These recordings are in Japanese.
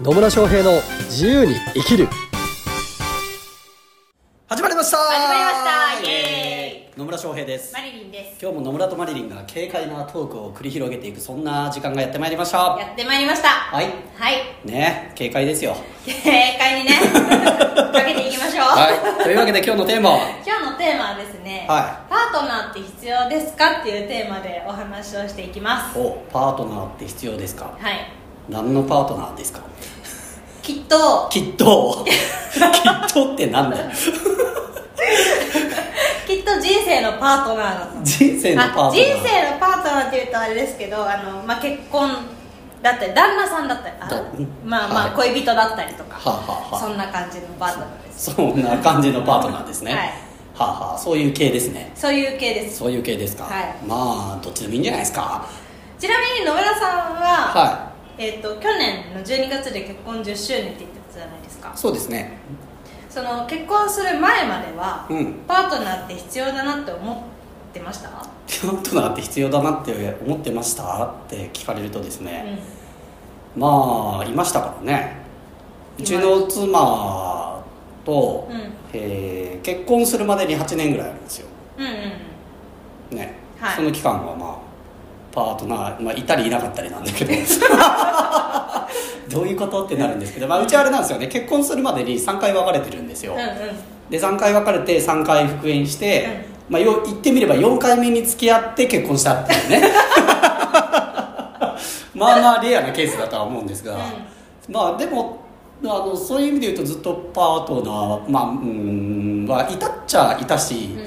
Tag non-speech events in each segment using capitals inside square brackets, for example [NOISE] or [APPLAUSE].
野村翔平の自由に生きる。始まりました。始まりました。イエ野村翔平です。マリリンです。今日も野村とマリリンが軽快なトークを繰り広げていくそんな時間がやってまいりました。やってまいりました。はい。はい。ね軽快ですよ。正解にね。[LAUGHS] かけていきましょう、はい。というわけで今日のテーマは？今日のテーマはですね、はパートナーって必要ですかっていうテーマでお話をしていきます。おパートナーって必要ですか？はい何のパートナーですか？きっと。きっと。[LAUGHS] きっとってなんだよ。きっと人生のパートナーだと。人生のパートナー。あ人生のパートナーっていうとあれですけどあの、まあ、結婚だったり旦那さんだったりあだまあまあ、はい。恋人だったりとか、はあ、はあはそんな感じのパートナーです。そんな感じのパートナーですね。はい。はあ、はあ、そういう系ですね。そういう系です。そういう系ですか、はい。まあどっちでもいいんじゃないですか。ちなみに野村さんは、はえー、と去年の12月で結婚10周年って言ってたじゃないですか。いそうですね。その結婚する前までは、うん。パートナーって必要だなって思ってました、パートナーって必要だなって思ってましたって聞かれるとですね、まあいましたからね。うちの妻と、うん。えー結婚するまでに8年ぐらいあるんですよ。うん、うんうん。ね、はい。その期間はまあパートナー、まあ、いたりいなかったりなんだけど。[LAUGHS] どういうこと？ってなるんですけど、まあ、うちはあれなんですよね。結婚するまでに3回別れてるんですよ、うんうん。で3回別れて3回復縁して、まあ、よ言ってみれば4回目に付き合って結婚したっていうね。[LAUGHS] まあまあレアなケースだとは思うんですが、まあでもあのそういう意味で言うとずっとパートナー、まあ、うんはいたっちゃいたし、うん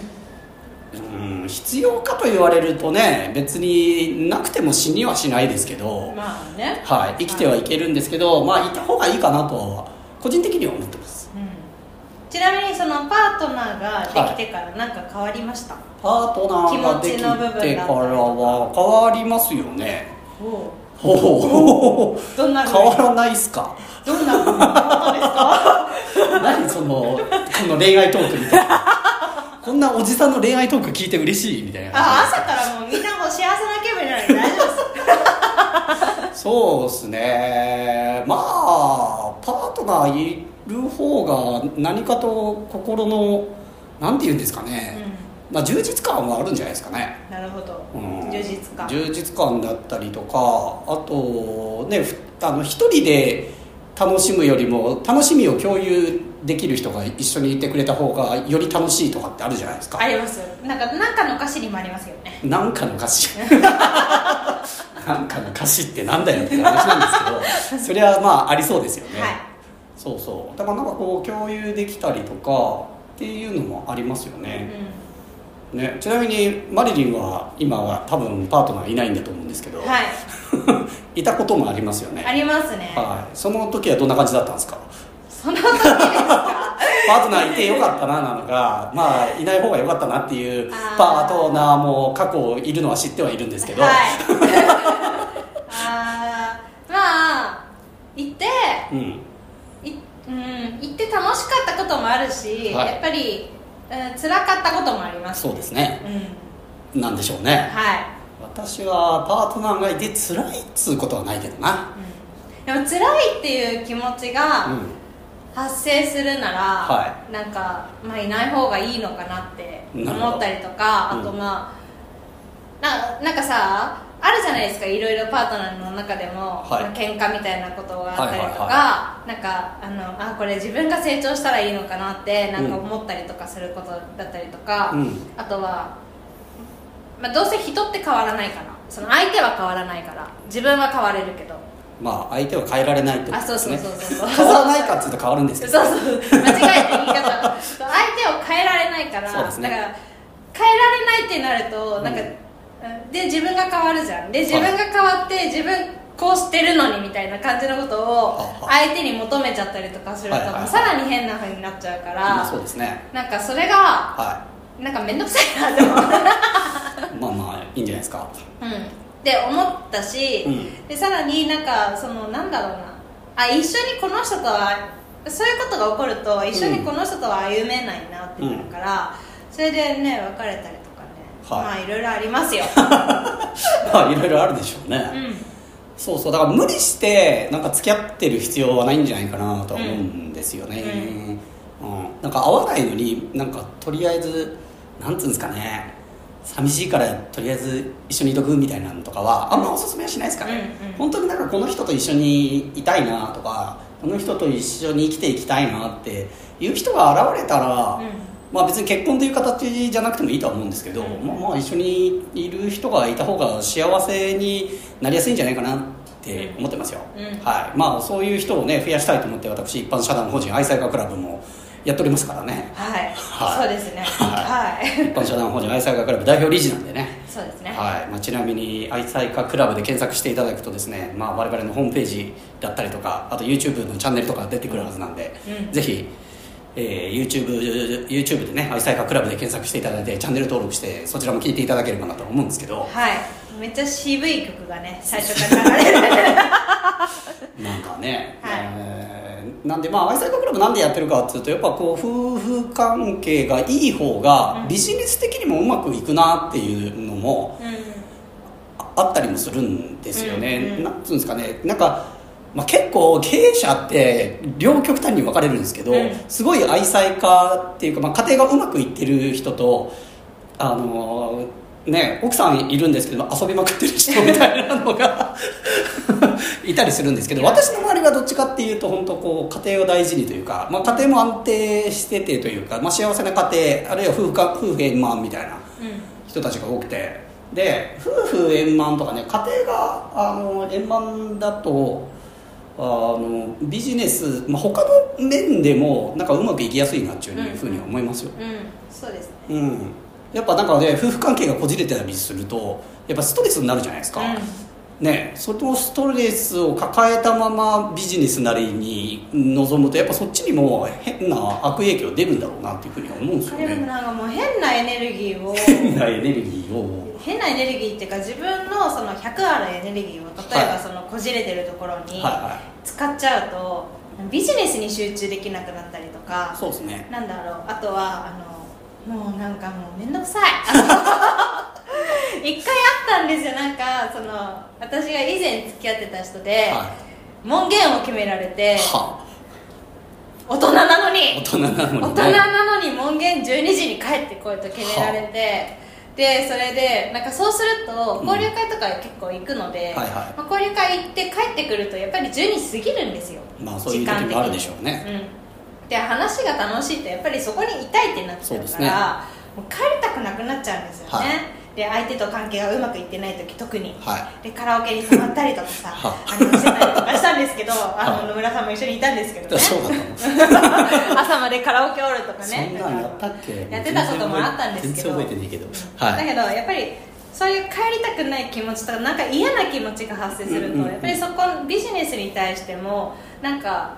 必要かと言われるとね別になくても死にはしないですけど、まあね、はい、生きてはいけるんですけど、まあいた方がいいかなとは個人的には思ってます。うん、ちなみにそのパートナーができてから何か変わりました、パートナーができてからは変わりますよね。おほほどんな変わらないっすか？どんなことですか？[LAUGHS] 何そのこの恋愛トークみたいなこんなおじさんの恋愛トーク聞いて嬉しいみたいな。あ朝からもうみんなも幸せな気分になるんで大丈夫です。そうっすね。まあパートナーいる方が何かと心のなんて言うんですかね、まあ充実感はあるんじゃないですかね。なるほど、うん。充実感。充実感だったりとかあとねふあの一人で楽しむよりも楽しみを共有できる人が一緒にいてくれた方がより楽しいとかってあるじゃないですか。あります。なんかなんかの歌詞にもありますよね。なんかの歌詞。なんかの歌詞ってなんだよって話なんですけどそれはまあありそうですよね、はい。そうそう。だからなんかこう共有できたりとかっていうのもありますよね,、ねちなみにマリリンは今は多分パートナーいないんだと思うんですけど、うんはいいたこともありますよね。ありますね。はい、その時はどんな感じだったんですか？その時ですか？パートナーいてよかったななのか。まあいない方がよかったなっていうパートナーも過去いるのは知ってはいるんですけど、はい。[LAUGHS] あー。まあ行ってうん。いうん行って楽しかったこともあるし、はい。やっぱり、うん、辛かったこともあります。そうですね。うん。なんでしょうね。はい、私はパートナーがいて辛いっつうことはないけどな。うん、でも辛いっていう気持ちうがん。発生するなら、はなんか、まあ、いない方がいいのかなって思ったりとかうん。あとまあななんかさあるじゃないですかいろいろパートナーの中でも、はい。まあ喧嘩みたいなことがあったりとか、はいはなんかあのあこれ自分が成長したらいいのかなってなんか思ったりとかすることだったりとか、うん。あとは、まあ、どうせ人って変わらないから。その相手は変わらないから。自分は変われるけど。まあ相手は変えられないってことあそうそうですねそうそう。変わらないかっつうと変わるんですけど。そうそう。間違えた言い方。相手を変えられないから。そうですね。だから変えられないってなるとなんか、で自分が変わるじゃん。で自分が変わって自分こうしてるのにみたいな感じのことを相手に求めちゃったりとかすると、はいはいはい。さらに変な風になっちゃうから、まあそうですね。なんかそれがはなんか面倒くさいなって思う。い [LAUGHS] まあまあいいんじゃないですか。うん。って思ったし、うん。でさらになんかそのなんだろうな。あ一緒にこの人とはそういうことが起こると一緒にこの人とは歩めないなってなるから、それでね別れたりとかね、はい。まあいろいろありますよ、[LAUGHS] まあいろいろあるでしょうね、うん。そうそうだから無理してなんか付き合ってる必要はないんじゃないかなとは思うんですよね、うん。なんか合わないのになんかとりあえずなんつうんですかね寂しいからとりあえず一緒にいとくみたいなのとかはあんまおすすめはしないですかね、うんうん。本当になんかこの人と一緒にいたいなとかこの人と一緒に生きていきたいなっていう人が現れたら、うん。まあ別に結婚という形じゃなくてもいいとは思うんですけど、うん。まあまあ一緒にいる人がいた方が幸せになりやすいんじゃないかなって思ってますよ、うん。はい。まあそういう人をね増やしたいと思って私一般社団法人愛妻家クラブもやっておりますからね。はい、はい。そうですね。はいはい一般社団法人愛妻家クラブ代表理事なんでね。そうですね。はい。まあ、ちなみに愛妻家クラブで検索していただくとですね、まあ、我々のホームページだったりとかあと YouTube のチャンネルとか出てくるはずなんで、うん。ぜひ、えー YouTube, YouTube でね愛妻家クラブで検索していただいてチャンネル登録してそちらも聞いていただければなと思うんですけど。はい。めっちゃ渋い曲がね最初から流れる。[LAUGHS] なんかね、はい。えーなんでまあ愛妻家クラブなんでやってるかっていうとやっぱこう夫婦関係がいい方がビジネス的にもうまくいくなっていうのも、うんあったりもするんですよね、うんうんなんつうんですかね。なんか、まあ、結構経営者って両極端に分かれるんですけど、うん。すごい愛妻家っていうか、まあ、家庭がうまくいってる人とあのね奥さんいるんですけど遊びまくってる人みたいなのが [LAUGHS] いたりするんですけど私の周りはどっちかっていうと本当こう家庭を大事にというか、まあ、家庭も安定しててというか、まあ、幸せな家庭あるいは夫婦か夫婦円満みたいなうん人たちが多くて。で夫婦円満とかね家庭があの円満だとあのビジネス、まあ、他の面でもなんかうまくいきやすいなっていうふうには思いますよ、うんそうですね。うんやっぱなんかね夫婦関係がこじれてたりするとやっぱストレスになるじゃないですか、ねそのストレスを抱えたままビジネスなりに臨むとやっぱそっちにも変な悪影響出るんだろうなっていうふうには思うんですよ彼もねなんかもう変なエネルギーを。変なエネルギーを。変なエネルギーっていうか自分のその100あるエネルギーを例えばはい。そのこじれてるところに使っちゃうとビジネスに集中できなくなったりとかいそうですね。なんだろう。あとはあのもうなんかもう面倒くさい。[LAUGHS] 一回あったんですよ。なんかその私が以前付き合ってた人で、は門限を決められては大人なの大に人なのに、ね、大人なのに門限12時に帰ってこいと決められて、でそれでなんかそうすると交流会とか結構行くので、はいはい。まあ、交流会行って帰ってくるとやっぱり12時過ぎるんですよ。まあそういう時もあるでしょうね。うん、で話が楽しいとやっぱりそこにいたいってなっちゃうかそうですね。らもう帰りたくなくなっちゃうんですよね、はい。で相手と関係がうまくいってない時特に、はでカラオケに泊まったりとかさはあのしてたりとかしたんですけどあはい。の野村さんも一緒にいたんですけどね。[LAUGHS] 朝までカラオケおるとかそねやってたこともあったんですけど。全然覚えてないけど。だはい。けどやっぱりそういう帰りたくない気持ちとかなんか嫌な気持ちが発生すると、やっぱりそこビジネスに対してもなんか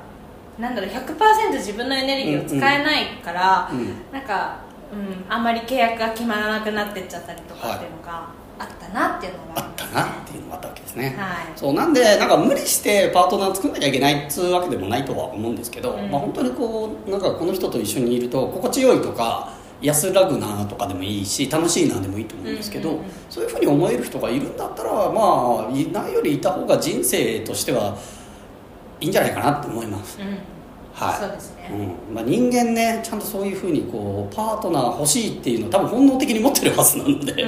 なんだろう100%自分のエネルギーを使えないから、うんなんか、うん、あんまり契約が決まらなくなってっちゃったりとかっていうのがあったなっていうのがあったなっていうのがあったわけですね、はい。そうなんでなんか無理してパートナー作んなきゃいけないっつうわけでもないとは思うんですけど、うん。まあ、本当にこうなんかこの人と一緒にいると心地よいとか安らぐなとかでもいいし楽しいなでもいいと思うんですけど、うんうんうん。そういうふうに思える人がいるんだったらまあいないよりいた方が人生としてはいいんじゃないかなって思います、うん。はい。そうですね、うん。まあ、人間ねちゃんとそういうふうにこうパートナー欲しいっていうのを多分本能的に持ってるはずなので、[LAUGHS] え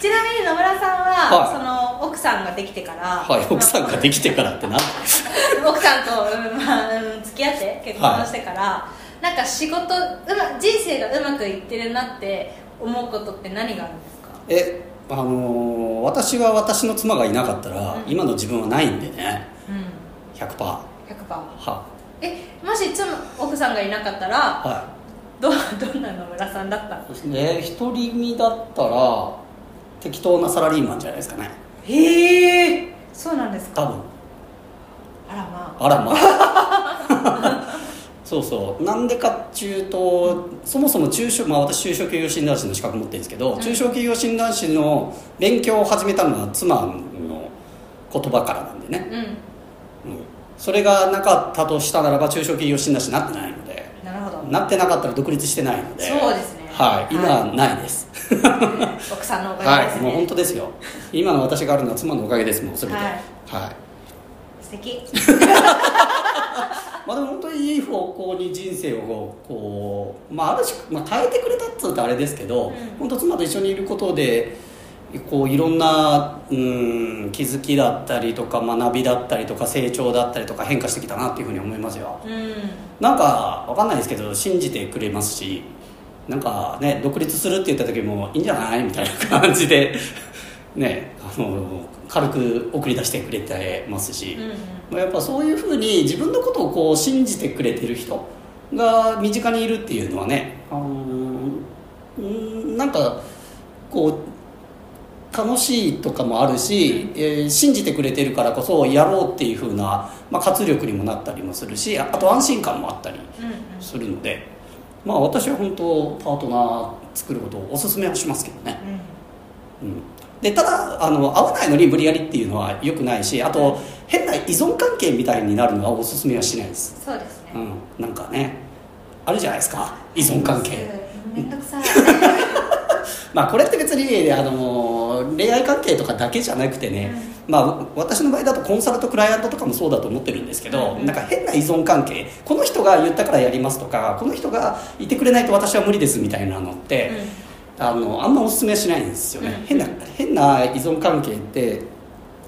ちなみに野村さんは、はい。その奥さんができてから、はい、奥さんができてからってな。[LAUGHS] 奥さんと、うんまあうん付き合って結婚してから、なんか仕事う、ま、人生がうまくいってるなって思うことって何があるんですか？えあのー私は私の妻がいなかったら、うん。今の自分はないんでね。うん100%は100%は。えもし妻奥さんがいなかったらはどどんな野村さんだったの？いですね。独り身だったら適当なサラリーマンじゃないですかね。へえそうなんですか？多分。あらまあ。あらまあ。[LAUGHS] そうそう。なんでかっちゅうとそもそも中小まあ私中小企業診断士の資格持ってるんですけど、うん中小企業診断士の勉強を始めたのは妻の言葉からなんでね、うんうん、それがなかったとしたならば中小企業診断士になってないので。なるほど。なってなかったら独立してないので。そうですね。はい。今はないです。[LAUGHS] 奥さんのおかげですね、はい。もう本当ですよ。今の私があるのは妻のおかげですもん全て。はい。はい。素敵。[LAUGHS] まあでも本当にいい方向に人生をこうこう、まあ、ある種、まあ、変えてくれたっつうとあれですけど、うん。本当妻と一緒にいることでこういろんなうん気づきだったりとか学びだったりとか成長だったりとか変化してきたなっていうふうに思いますよ。うん。なんかわかんないですけど信じてくれますしなんかね独立するって言った時もいいんじゃないみたいな感じで [LAUGHS] ねあの軽く送り出してくれてますし、うんやっぱそういうふうに自分のことをこう信じてくれてる人が身近にいるっていうのはね、あのーうんなんかこう楽しいとかもあるし、えー信じてくれてるからこそやろうっていうふうな、まあ、活力にもなったりもするしああと安心感もあったりうんうん。するので、まあ、私は本当パートナー作ることをおすすめはしますけどね。うん。でただあの合わないのに無理やりっていうのは良くないしあと変な依存関係みたいになるのはおすすめはしないです、そうですね、うん、なんかねあるじゃないですか依存関係。めんどくさい。[LAUGHS] まあこれって別にあの恋愛関係とかだけじゃなくてね、まあ私の場合だとコンサルとクライアントとかもそうだと思ってるんですけど、うん。なんか変な依存関係この人が言ったからやりますとかこの人がいてくれないと私は無理ですみたいなのって、あのあんまおすすめはしないんですよね、うん。変な変な依存関係って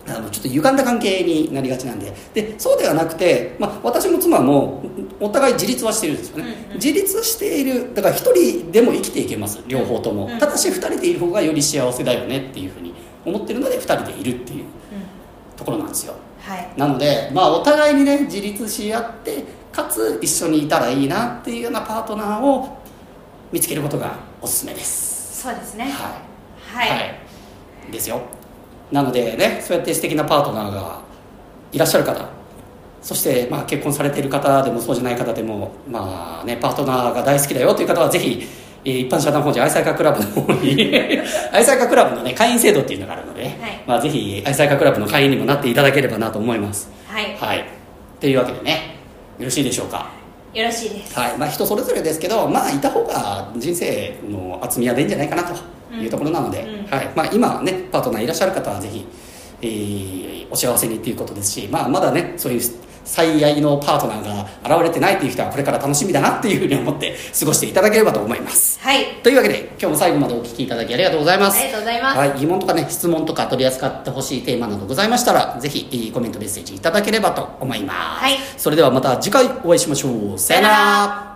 あのちょっと歪んだ関係になりがちなんで。でそうではなくて、まあ、私も妻もお互い自立はしてるんですよね、うんうん。自立しているだから一人でも生きていけます両方とも、うん。ただし二人でいる方がより幸せだよねっていうふうに思ってるので二人でいるっていううん。ところなんですよ。はい。なので、まあ、お互いにね自立し合ってかつ一緒にいたらいいなっていうようなパートナーを見つけることがおすすめです。そうですね。はい。はい、ですよなのでねそうやって素敵なパートナーがいらっしゃる方そして、まあ、結婚されている方でもそうじゃない方でも、まあね、パートナーが大好きだよという方はぜひ、えー一般社団法人愛妻家クラブの方に [LAUGHS] 愛妻家クラブの、ね、会員制度っていうのがあるので、はい。まあ、ぜひ愛妻家クラブの会員にもなっていただければなと思います。はい。はい。というわけでねよろしいでしょうか？よろしいです。はい。まあ、人それぞれですけど、まあ、いた方が人生の厚みは出るんじゃないかなというところなので、はい。まあ、今ねパートナーいらっしゃる方はぜひ、えーお幸せにっていうことですし、まあ、まだねそういう最愛のパートナーが現れてないっていう人はこれから楽しみだなっていうふうに思って過ごしていただければと思います。はい。というわけで今日も最後までお聞きいただきありがとうございます。ありがとうございます。はい、疑問とかね質問とか取り扱ってほしいテーマなどございましたらぜひえーコメントメッセージいただければと思います、はい。それではまた次回お会いしましょう。さよなら